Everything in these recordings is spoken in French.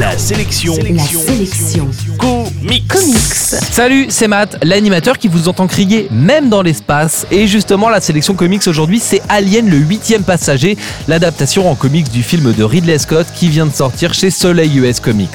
La sélection. La sélection. Comics. Comics. Salut, c'est Matt, l'animateur qui vous entend crier même dans l'espace. Et justement, la sélection comics aujourd'hui, c'est Alien le huitième passager, l'adaptation en comics du film de Ridley Scott qui vient de sortir chez Soleil US Comics.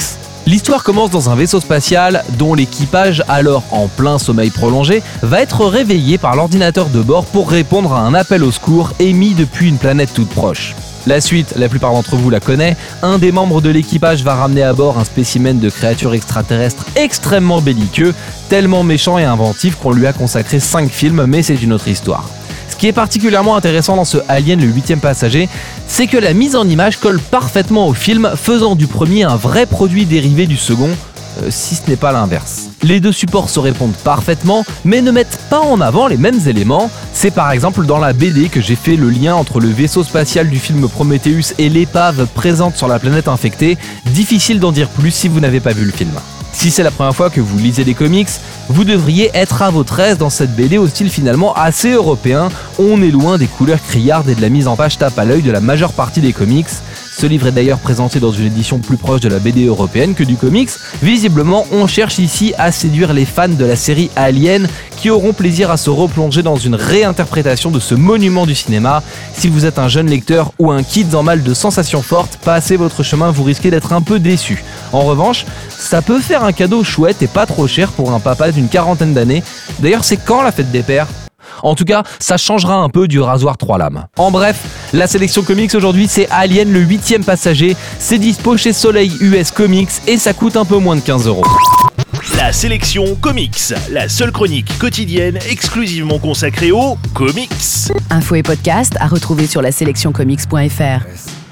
L'histoire commence dans un vaisseau spatial dont l'équipage, alors en plein sommeil prolongé, va être réveillé par l'ordinateur de bord pour répondre à un appel au secours émis depuis une planète toute proche. La suite, la plupart d'entre vous la connaît, un des membres de l'équipage va ramener à bord un spécimen de créature extraterrestre extrêmement belliqueux, tellement méchant et inventif qu'on lui a consacré 5 films, mais c'est une autre histoire. Ce qui est particulièrement intéressant dans ce Alien le huitième passager, c'est que la mise en image colle parfaitement au film, faisant du premier un vrai produit dérivé du second, si ce n'est pas l'inverse. Les deux supports se répondent parfaitement, mais ne mettent pas en avant les mêmes éléments. C'est par exemple dans la BD que j'ai fait le lien entre le vaisseau spatial du film Prometheus et l'épave présente sur la planète infectée. Difficile d'en dire plus si vous n'avez pas vu le film. Si c'est la première fois que vous lisez des comics, vous devriez être à votre aise dans cette BD au style finalement assez européen. On est loin des couleurs criardes et de la mise en page tape à l'œil de la majeure partie des comics. Ce livre est d'ailleurs présenté dans une édition plus proche de la BD européenne que du comics. Visiblement, on cherche ici à séduire les fans de la série Alien qui auront plaisir à se replonger dans une réinterprétation de ce monument du cinéma. Si vous êtes un jeune lecteur ou un kid en mal de sensations fortes, passez votre chemin, vous risquez d'être un peu déçu. En revanche, ça peut faire un cadeau chouette et pas trop cher pour un papa d'une quarantaine d'années. D'ailleurs, c'est quand la fête des pères? En tout cas, ça changera un peu du rasoir 3 lames. En bref, la sélection comics aujourd'hui, c'est Alien le 8 passager. C'est dispo chez Soleil US Comics et ça coûte un peu moins de 15 euros. La sélection comics. La seule chronique quotidienne exclusivement consacrée aux comics. Info et podcast à retrouver sur la sélectioncomics.fr.